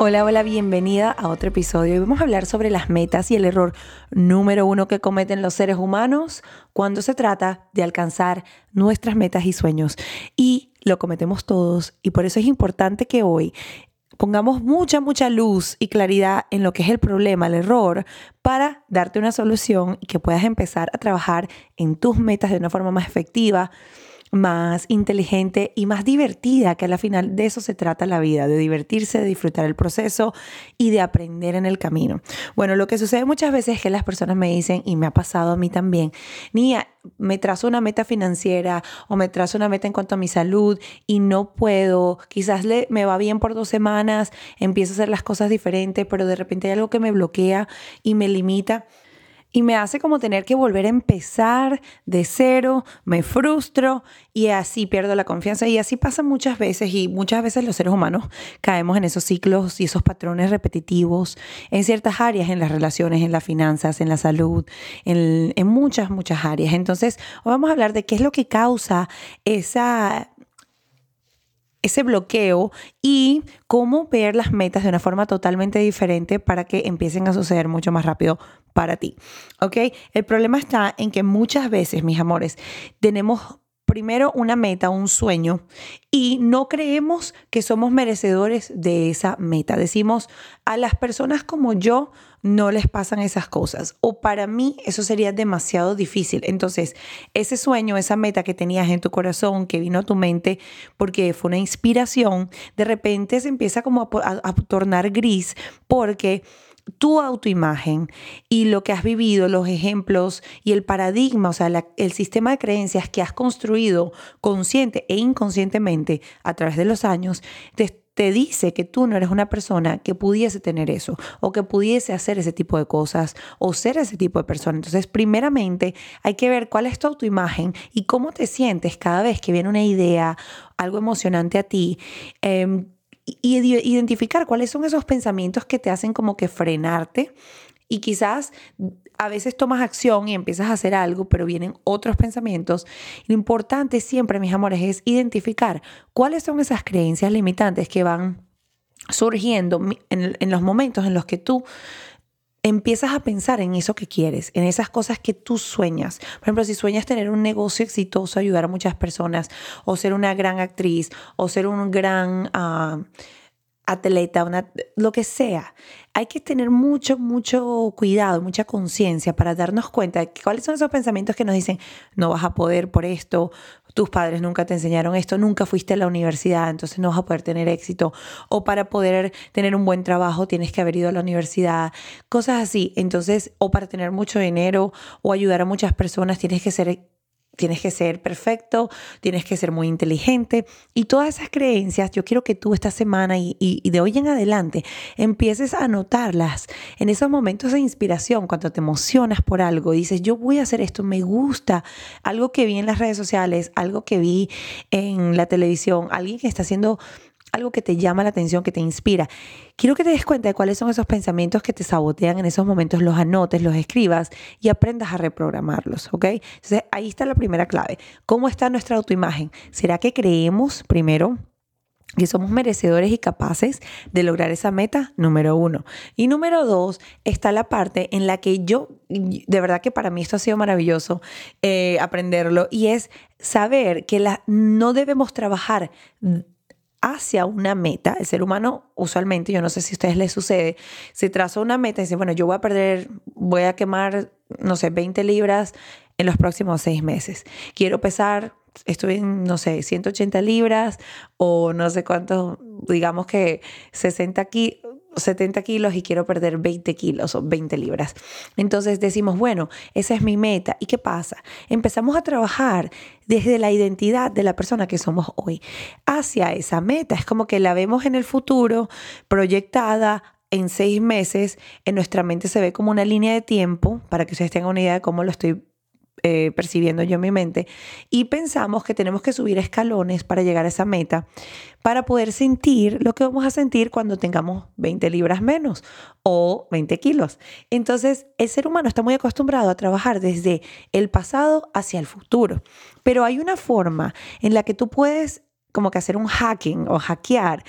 Hola, hola, bienvenida a otro episodio. Hoy vamos a hablar sobre las metas y el error número uno que cometen los seres humanos cuando se trata de alcanzar nuestras metas y sueños. Y lo cometemos todos y por eso es importante que hoy pongamos mucha, mucha luz y claridad en lo que es el problema, el error, para darte una solución y que puedas empezar a trabajar en tus metas de una forma más efectiva más inteligente y más divertida, que al final de eso se trata la vida, de divertirse, de disfrutar el proceso y de aprender en el camino. Bueno, lo que sucede muchas veces es que las personas me dicen, y me ha pasado a mí también, Nia, me trazo una meta financiera o me trazo una meta en cuanto a mi salud y no puedo, quizás le, me va bien por dos semanas, empiezo a hacer las cosas diferentes, pero de repente hay algo que me bloquea y me limita y me hace como tener que volver a empezar de cero, me frustro y así pierdo la confianza y así pasa muchas veces y muchas veces los seres humanos caemos en esos ciclos y esos patrones repetitivos en ciertas áreas, en las relaciones, en las finanzas, en la salud, en, muchas, muchas áreas. Entonces, hoy vamos a hablar de qué es lo que causa esa ese bloqueo y cómo ver las metas de una forma totalmente diferente para que empiecen a suceder mucho más rápido para ti. ¿Ok? El problema está en que muchas veces, mis amores, tenemos primero una meta, un sueño, y no creemos que somos merecedores de esa meta. Decimos, a las personas como yo no les pasan esas cosas, o para mí eso sería demasiado difícil. Entonces, ese sueño, esa meta que tenías en tu corazón, que vino a tu mente porque fue una inspiración, de repente se empieza como a, a tornar gris porque tu autoimagen y lo que has vivido, los ejemplos y el paradigma, o sea, el sistema de creencias que has construido consciente e inconscientemente a través de los años, te, te dice que tú no eres una persona que pudiese tener eso o que pudiese hacer ese tipo de cosas o ser ese tipo de persona. Entonces, primeramente hay que ver cuál es tu autoimagen y cómo te sientes cada vez que viene una idea, algo emocionante a ti. Eh, y identificar cuáles son esos pensamientos que te hacen como que frenarte y quizás a veces tomas acción y empiezas a hacer algo, pero vienen otros pensamientos. Lo importante siempre, mis amores, es identificar cuáles son esas creencias limitantes que van surgiendo en, en los momentos en los que tú empiezas a pensar en eso que quieres, en esas cosas que tú sueñas. Por ejemplo, si sueñas tener un negocio exitoso, ayudar a muchas personas, o ser una gran actriz, o ser un gran ah, atleta, una, lo que sea, hay que tener mucho, mucho cuidado, mucha conciencia para darnos cuenta de cuáles son esos pensamientos que nos dicen, no vas a poder por esto, tus padres nunca te enseñaron esto, nunca fuiste a la universidad, entonces no vas a poder tener éxito, o para poder tener un buen trabajo tienes que haber ido a la universidad, cosas así. Entonces, o para tener mucho dinero o ayudar a muchas personas tienes que ser tienes que ser perfecto, tienes que ser muy inteligente. Y todas esas creencias, yo quiero que tú esta semana y, de hoy en adelante empieces a notarlas en esos momentos de inspiración, cuando te emocionas por algo, dices, yo voy a hacer esto, me gusta, algo que vi en las redes sociales, algo que vi en la televisión, alguien que está haciendo algo que te llama la atención, que te inspira. Quiero que te des cuenta de cuáles son esos pensamientos que te sabotean en esos momentos, los anotes, los escribas y aprendas a reprogramarlos, ¿ok? Entonces ahí está la primera clave. ¿Cómo está nuestra autoimagen? ¿Será que creemos primero que somos merecedores y capaces de lograr esa meta, número uno. Y número dos, está la parte en la que yo, de verdad que para mí esto ha sido maravilloso eh, aprenderlo, y es saber que no debemos trabajar hacia una meta. El ser humano, usualmente, yo no sé si a ustedes les sucede, se traza una meta y dice, bueno, yo voy a perder, voy a quemar, no sé, 20 libras en los próximos seis meses. Quiero pesar, estoy en, no sé, 180 libras o no sé cuánto, digamos que 60 aquí 70 kilos y quiero perder 20 kilos o 20 libras. Entonces decimos, bueno, esa es mi meta. ¿Y qué pasa? Empezamos a trabajar desde la identidad de la persona que somos hoy hacia esa meta. Es como que la vemos en el futuro proyectada en seis meses en nuestra mente se ve como una línea de tiempo, para que ustedes tengan una idea de cómo lo estoy eh, percibiendo yo mi mente, y pensamos que tenemos que subir escalones para llegar a esa meta, para poder sentir lo que vamos a sentir cuando tengamos 20 libras menos o 20 kilos. Entonces, el ser humano está muy acostumbrado a trabajar desde el pasado hacia el futuro, pero hay una forma en la que tú puedes como que hacer un hacking o hackear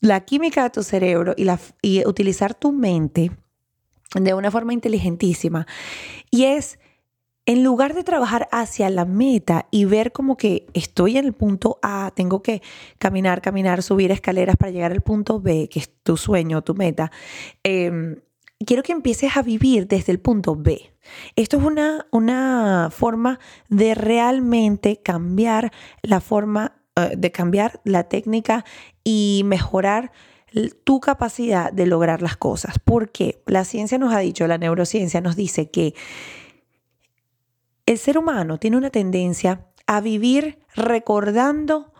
la química de tu cerebro y, la, y utilizar tu mente de una forma inteligentísima. Y es en lugar de trabajar hacia la meta y ver como que estoy en el punto A, tengo que caminar, caminar, subir escaleras para llegar al punto B, que es tu sueño, tu meta, em, quiero que empieces a vivir desde el punto B. Esto es una, una forma de realmente cambiar la forma, eh, de cambiar la técnica y mejorar tu capacidad de lograr las cosas. Porque la ciencia nos ha dicho, la neurociencia nos dice que el ser humano tiene una tendencia a vivir recordando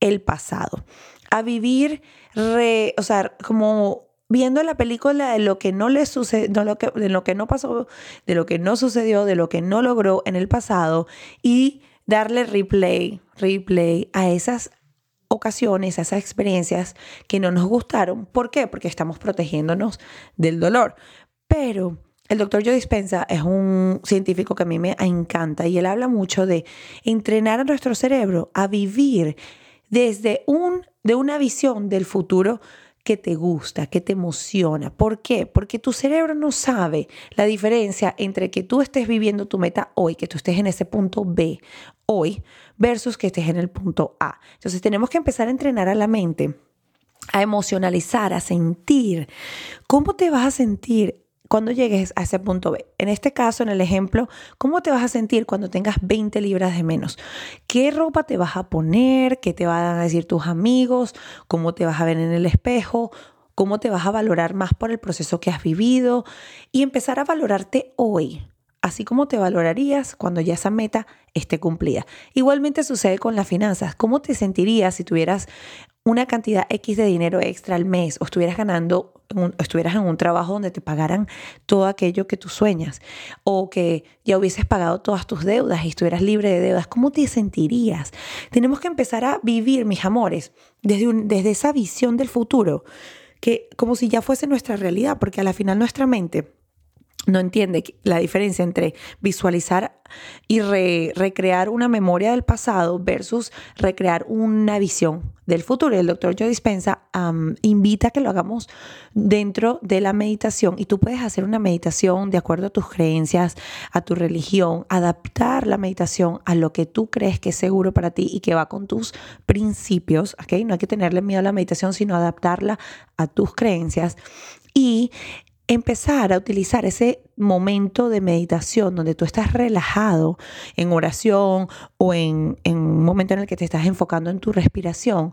el pasado, a vivir, o sea, como viendo la película de lo que no le sucedió, de lo que no pasó, de lo que no sucedió, de lo que no logró en el pasado y darle replay, replay a esas ocasiones, a esas experiencias que no nos gustaron. ¿Por qué? Porque estamos protegiéndonos del dolor. Pero el doctor Joe Dispensa es un científico que a mí me encanta y él habla mucho de entrenar a nuestro cerebro a vivir desde un, de una visión del futuro que te gusta, que te emociona. ¿Por qué? Porque tu cerebro no sabe la diferencia entre que tú estés viviendo tu meta hoy, que tú estés en ese punto B hoy, versus que estés en el punto A. Entonces tenemos que empezar a entrenar a la mente a emocionalizar, a sentir. ¿Cómo te vas a sentir cuando llegues a ese punto B. En este caso, en el ejemplo, ¿cómo te vas a sentir cuando tengas 20 libras de menos? ¿Qué ropa te vas a poner? ¿Qué te van a decir tus amigos? ¿Cómo te vas a ver en el espejo? ¿Cómo te vas a valorar más por el proceso que has vivido? Y empezar a valorarte hoy, así como te valorarías cuando ya esa meta esté cumplida. Igualmente sucede con las finanzas. ¿Cómo te sentirías si tuvieras una cantidad X de dinero extra al mes o estuvieras ganando, estuvieras en un trabajo donde te pagaran todo aquello que tú sueñas o que ya hubieses pagado todas tus deudas y estuvieras libre de deudas, ¿cómo te sentirías? Tenemos que empezar a vivir, mis amores, desde, desde esa visión del futuro, que como si ya fuese nuestra realidad, porque a la final nuestra mente no entiende la diferencia entre visualizar y recrear una memoria del pasado versus recrear una visión del futuro. Y el doctor Joe Dispensa invita a que lo hagamos dentro de la meditación y tú puedes hacer una meditación de acuerdo a tus creencias, a tu religión, adaptar la meditación a lo que tú crees que es seguro para ti y que va con tus principios, ¿ok? No hay que tenerle miedo a la meditación, sino adaptarla a tus creencias. Y empezar a utilizar ese momento de meditación donde tú estás relajado en oración o en, un momento en el que te estás enfocando en tu respiración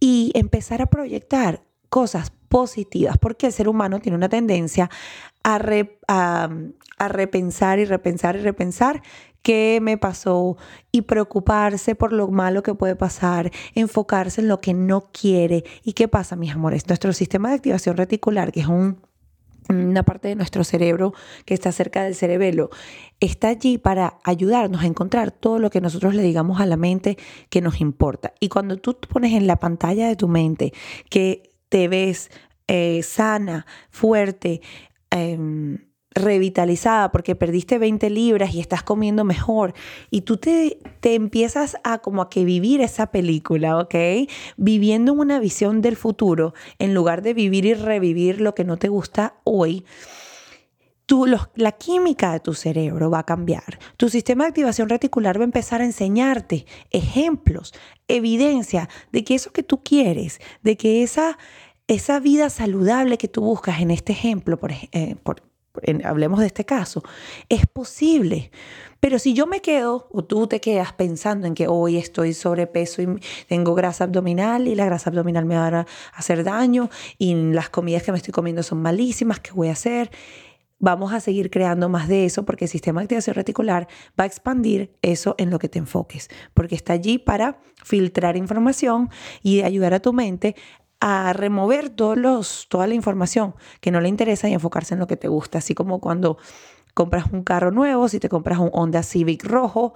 y empezar a proyectar cosas positivas, porque el ser humano tiene una tendencia a, a, repensar y repensar y repensar qué me pasó y preocuparse por lo malo que puede pasar, enfocarse en lo que no quiere. ¿Y qué pasa, mis amores? Nuestro sistema de activación reticular, que es un una parte de nuestro cerebro que está cerca del cerebelo, está allí para ayudarnos a encontrar todo lo que nosotros le digamos a la mente que nos importa. Y cuando tú pones en la pantalla de tu mente que te ves eh, sana, fuerte, em, revitalizada porque perdiste 20 libras y estás comiendo mejor y tú te, te empiezas a como a que vivir esa película, ¿ok? Viviendo una visión del futuro en lugar de vivir y revivir lo que no te gusta hoy. Tú, la química de tu cerebro va a cambiar. Tu sistema de activación reticular va a empezar a enseñarte ejemplos, evidencia de que eso que tú quieres, de que esa, esa vida saludable que tú buscas en este ejemplo, por, eh, por, hablemos de este caso, es posible. Pero si yo me quedo o tú te quedas pensando en que hoy estoy sobrepeso y tengo grasa abdominal y la grasa abdominal me va a hacer daño y las comidas que me estoy comiendo son malísimas, ¿qué voy a hacer? Vamos a seguir creando más de eso porque el sistema de activación reticular va a expandir eso en lo que te enfoques, porque está allí para filtrar información y ayudar a tu mente a remover todos los, toda la información que no le interesa y enfocarse en lo que te gusta. Así como cuando compras un carro nuevo, si te compras un Honda Civic rojo,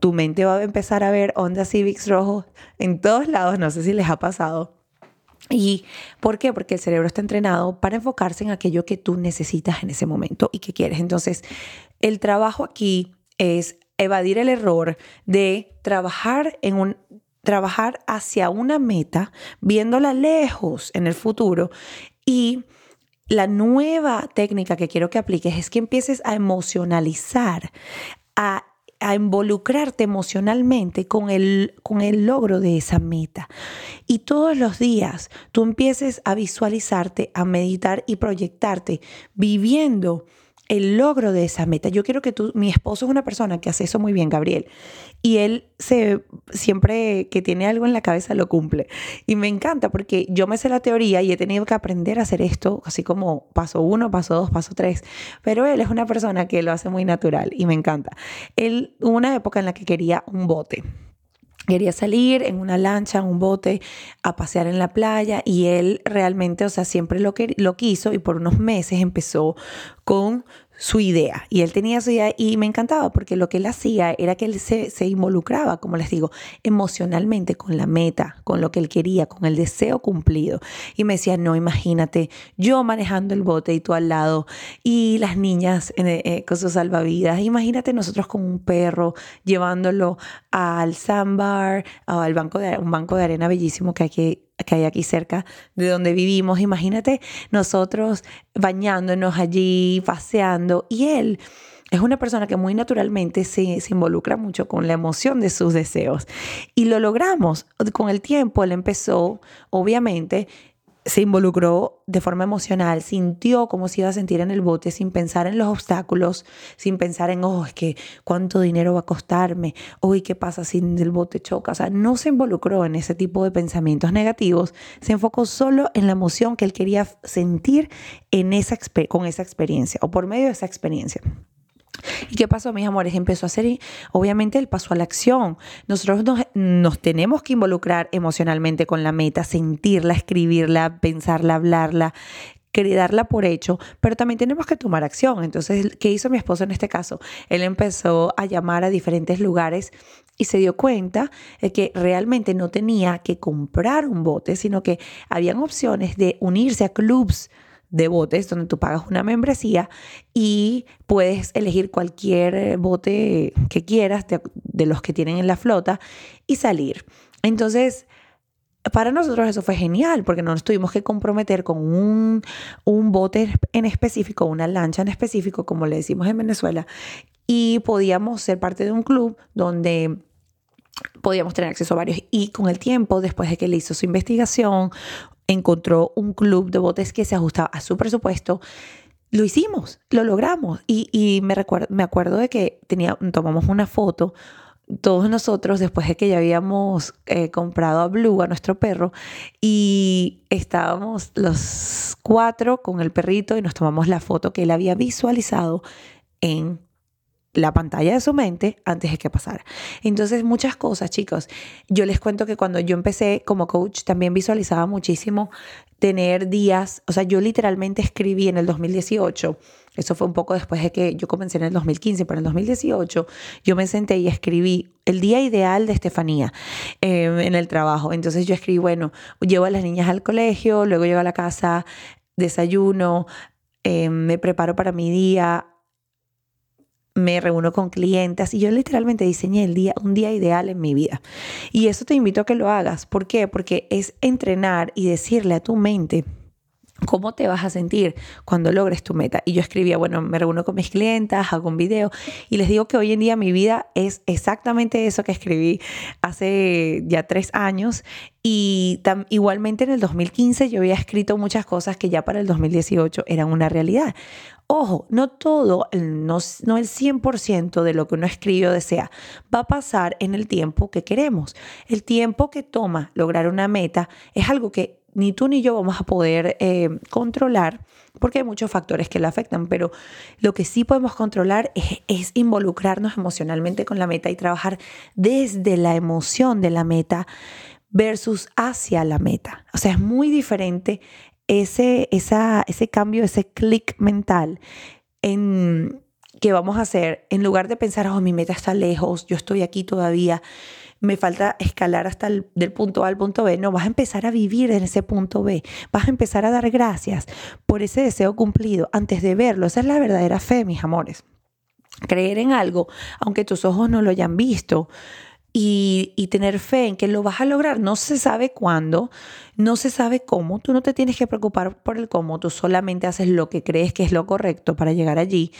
tu mente va a empezar a ver Honda Civics rojos en todos lados, no sé si les ha pasado. ¿Y por qué? Porque el cerebro está entrenado para enfocarse en aquello que tú necesitas en ese momento y que quieres. Entonces, el trabajo aquí es evadir el error de trabajar en un trabajar hacia una meta, viéndola lejos en el futuro y la nueva técnica que quiero que apliques es que empieces a emocionalizar, a a involucrarte emocionalmente con el, con el logro de esa meta. Y todos los días tú empieces a visualizarte, a meditar y proyectarte viviendo el logro de esa meta. Yo quiero que tú, mi esposo es una persona que hace eso muy bien, Gabriel, y él se, siempre que tiene algo en la cabeza lo cumple. Y me encanta porque yo me sé la teoría y he tenido que aprender a hacer esto, así como paso uno, paso dos, paso tres, pero él es una persona que lo hace muy natural y me encanta. Él, hubo una época en la que quería un bote quería salir en una lancha, en un bote, a pasear en la playa y él realmente, o sea, siempre lo, lo quiso y por unos meses empezó con su idea. Y él tenía su idea y me encantaba porque lo que él hacía era que él se, se, involucraba, como les digo, emocionalmente con la meta, con lo que él quería, con el deseo cumplido. Y me decía, no, imagínate, yo manejando el bote y tú al lado y las niñas eh, con sus salvavidas. Imagínate nosotros con un perro llevándolo al sandbar, al banco de, un banco de arena bellísimo que hay que que hay aquí cerca de donde vivimos. Imagínate nosotros bañándonos allí, paseando, y él es una persona que muy naturalmente se, se, involucra mucho con la emoción de sus deseos. Y lo logramos. Con el tiempo él empezó, obviamente, se involucró de forma emocional, sintió cómo se iba a sentir en el bote sin pensar en los obstáculos, sin pensar en, oh, es que cuánto dinero va a costarme, oh, ¿y qué pasa si el bote choca? O sea, no se involucró en ese tipo de pensamientos negativos, se enfocó solo en la emoción que él quería sentir en esa, con esa experiencia o por medio de esa experiencia. ¿Y qué pasó, mis amores? Empezó a hacer, obviamente, el paso a la acción. Nosotros nos, tenemos que involucrar emocionalmente con la meta, sentirla, escribirla, pensarla, hablarla, darla por hecho, pero también tenemos que tomar acción. Entonces, ¿qué hizo mi esposo en este caso? Él empezó a llamar a diferentes lugares y se dio cuenta de que realmente no tenía que comprar un bote, sino que habían opciones de unirse a clubs de botes donde tú pagas una membresía y puedes elegir cualquier eh, bote que quieras de, los que tienen en la flota y salir. Entonces, para nosotros eso fue genial porque no nos tuvimos que comprometer con un, un, bote en específico, una lancha en específico, como le decimos en Venezuela, y podíamos ser parte de un club donde podíamos tener acceso a varios. Y con el tiempo, después de que él hizo su investigación, encontró un club de botes que se ajustaba a su presupuesto, lo hicimos, lo logramos. Y, me, me acuerdo de que tenía, tomamos una foto, todos nosotros, después de que ya habíamos eh, comprado a Blue, a nuestro perro, y estábamos los cuatro con el perrito y nos tomamos la foto que él había visualizado en la pantalla de su mente antes de que pasara. Entonces, muchas cosas, chicos. Yo les cuento que cuando yo empecé como coach, también visualizaba muchísimo tener días, o sea, yo literalmente escribí en el 2018, eso fue un poco después de que yo comencé en el 2015, pero en el 2018 yo me senté y escribí el día ideal de Estefanía em, en el trabajo. Entonces yo escribí, bueno, llevo a las niñas al colegio, luego llego a la casa, desayuno, em, me preparo para mi día, me reúno con clientes y yo literalmente diseñé el día, un día ideal en mi vida. Y eso te invito a que lo hagas. ¿Por qué? Porque es entrenar y decirle a tu mente, ¿Cómo te vas a sentir cuando logres tu meta? Y yo escribía, bueno, me reúno con mis clientas, hago un video y les digo que hoy en día mi vida es exactamente eso que escribí hace ya tres años y igualmente en el 2015 yo había escrito muchas cosas que ya para el 2018 eran una realidad. Ojo, no todo, no, no el 100% de lo que uno escribe o desea va a pasar en el tiempo que queremos. El tiempo que toma lograr una meta es algo que ni tú ni yo vamos a poder eh, controlar porque hay muchos factores que la afectan, pero lo que sí podemos controlar es, involucrarnos emocionalmente con la meta y trabajar desde la emoción de la meta versus hacia la meta. O sea, es muy diferente ese, ese cambio, ese clic mental en que vamos a hacer en lugar de pensar, oh, mi meta está lejos, yo estoy aquí todavía me falta escalar hasta el del punto A al punto B. No, vas a empezar a vivir en ese punto B. Vas a empezar a dar gracias por ese deseo cumplido antes de verlo. Esa es la verdadera fe, mis amores. Creer en algo, aunque tus ojos no lo hayan visto, y, tener fe en que lo vas a lograr. No se sabe cuándo, no se sabe cómo. Tú no te tienes que preocupar por el cómo, tú solamente haces lo que crees que es lo correcto para llegar allí.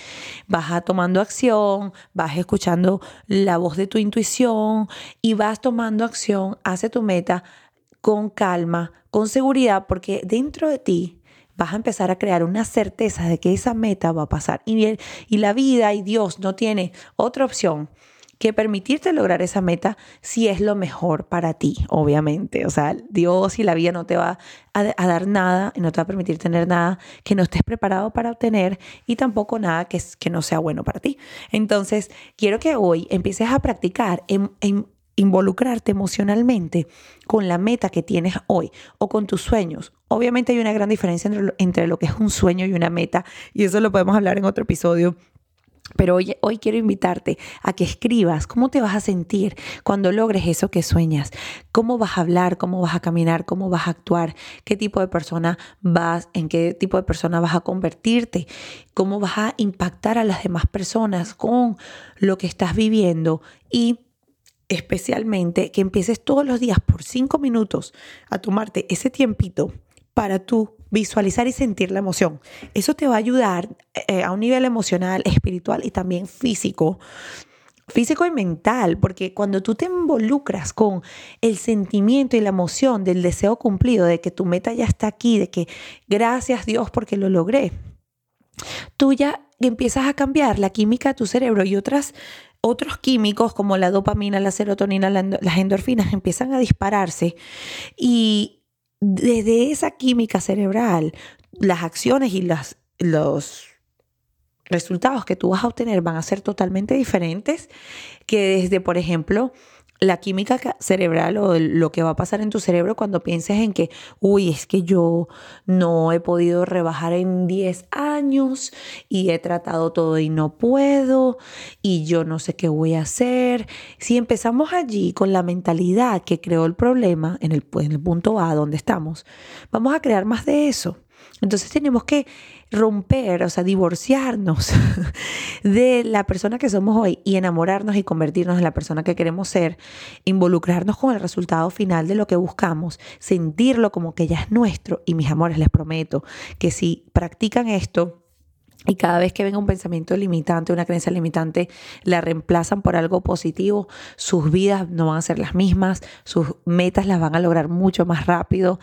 Vas tomando acción, vas escuchando la voz de tu intuición y vas tomando acción hacia tu meta con calma, con seguridad, porque dentro de ti vas a empezar a crear una certeza de que esa meta va a pasar. Y, y la vida y Dios no tiene otra opción que permitirte lograr esa meta si es lo mejor para ti, obviamente. O sea, Dios y la vida no te va a, dar nada, no te va a permitir tener nada que no estés preparado para obtener y tampoco nada que, que no sea bueno para ti. Entonces, quiero que hoy empieces a practicar en, involucrarte emocionalmente con la meta que tienes hoy o con tus sueños. Obviamente hay una gran diferencia entre entre lo que es un sueño y una meta y eso lo podemos hablar en otro episodio pero hoy, hoy quiero invitarte a que escribas cómo te vas a sentir cuando logres eso que sueñas, cómo vas a hablar, cómo vas a caminar, cómo vas a actuar, qué tipo de persona vas, en qué tipo de persona vas a convertirte, cómo vas a impactar a las demás personas con lo que estás viviendo y especialmente que empieces todos los días por cinco minutos a tomarte ese tiempito para tú visualizar y sentir la emoción. Eso te va a ayudar eh, a un nivel emocional, espiritual y también físico físico y mental, porque cuando tú te involucras con el sentimiento y la emoción del deseo cumplido, de que tu meta ya está aquí, de que gracias Dios porque lo logré, tú ya empiezas a cambiar la química de tu cerebro y otras otros químicos como la dopamina, la serotonina, las endorfinas empiezan a dispararse y, desde esa química cerebral, las acciones y las, los resultados que tú vas a obtener van a ser totalmente diferentes que desde, por ejemplo, la química cerebral o lo que va a pasar en tu cerebro cuando pienses en que, uy, es que yo no he podido rebajar en 10 años y he tratado todo y no puedo y yo no sé qué voy a hacer. Si empezamos allí con la mentalidad que creó el problema en el, en el punto A donde estamos, vamos a crear más de eso. Entonces tenemos que romper, o sea, divorciarnos de la persona que somos hoy y enamorarnos y convertirnos en la persona que queremos ser, involucrarnos con el resultado final de lo que buscamos, sentirlo como que ya es nuestro. Y mis amores, les prometo que si practican esto, y cada vez que venga un pensamiento limitante, una creencia limitante, la reemplazan por algo positivo, sus vidas no van a ser las mismas, sus metas las van a lograr mucho más rápido.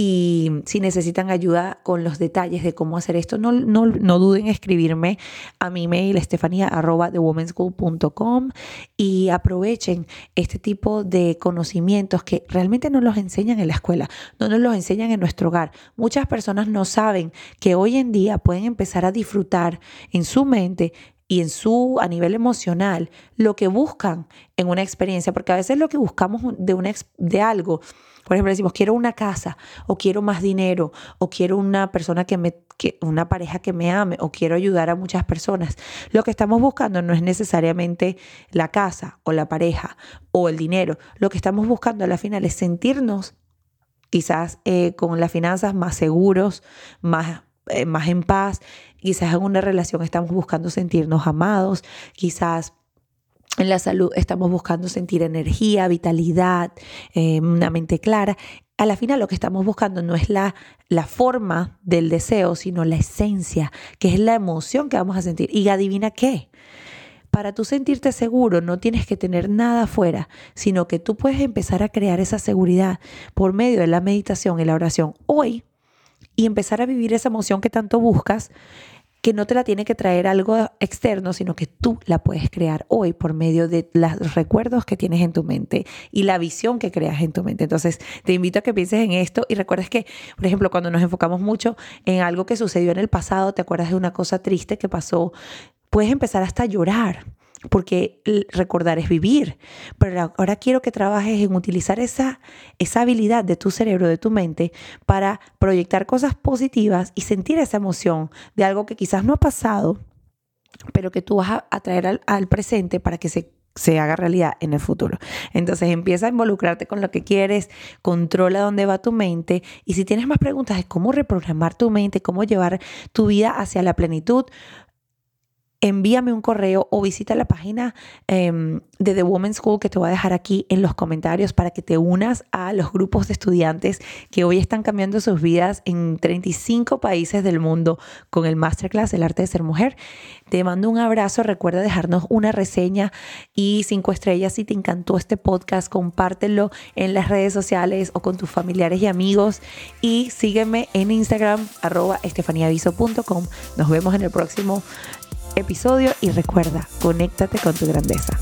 Y si necesitan ayuda con los detalles de cómo hacer esto, no, no, no duden en escribirme a mi mail estefania.thewomenschool.com y aprovechen este tipo de conocimientos que realmente no los enseñan en la escuela, no nos los enseñan en nuestro hogar. Muchas personas no saben que hoy en día pueden empezar a disfrutar en su mente y en su a nivel emocional lo que buscan en una experiencia, porque a veces lo que buscamos de, una, de algo, por ejemplo, decimos quiero una casa o quiero más dinero o quiero una persona que me que, una pareja que me ame o quiero ayudar a muchas personas. Lo que estamos buscando no es necesariamente la casa o la pareja o el dinero. Lo que estamos buscando a la final es sentirnos quizás eh, con las finanzas más seguros, más eh, más en paz. Quizás en una relación estamos buscando sentirnos amados, quizás en la salud estamos buscando sentir energía, vitalidad, eh, una mente clara. A la final lo que estamos buscando no es la, la forma del deseo, sino la esencia, que es la emoción que vamos a sentir. Y adivina qué. Para tú sentirte seguro no tienes que tener nada afuera, sino que tú puedes empezar a crear esa seguridad por medio de la meditación y la oración. Hoy y empezar a vivir esa emoción que tanto buscas, que no te la tiene que traer algo externo, sino que tú la puedes crear hoy por medio de los recuerdos que tienes en tu mente y la visión que creas en tu mente. Entonces, te invito a que pienses en esto y recuerdes que, por ejemplo, cuando nos enfocamos mucho en algo que sucedió en el pasado, te acuerdas de una cosa triste que pasó, puedes empezar hasta a llorar porque recordar es vivir. Pero ahora quiero que trabajes en utilizar esa, esa habilidad de tu cerebro, de tu mente, para proyectar cosas positivas y sentir esa emoción de algo que quizás no ha pasado, pero que tú vas a, al, al presente para que se se haga realidad en el futuro. Entonces empieza a involucrarte con lo que quieres, controla dónde va tu mente y si tienes más preguntas de cómo reprogramar tu mente, cómo llevar tu vida hacia la plenitud, envíame un correo o visita la página em, de The Women's School que te voy a dejar aquí en los comentarios para que te unas a los grupos de estudiantes que hoy están cambiando sus vidas en 35 países del mundo con el Masterclass El Arte de Ser Mujer. Te mando un abrazo, recuerda dejarnos una reseña y cinco estrellas si te encantó este podcast, compártelo en las redes sociales o con tus familiares y amigos y sígueme en Instagram arroba estefaniaviso.com. Nos vemos en el próximo episodio y recuerda, conéctate con tu grandeza.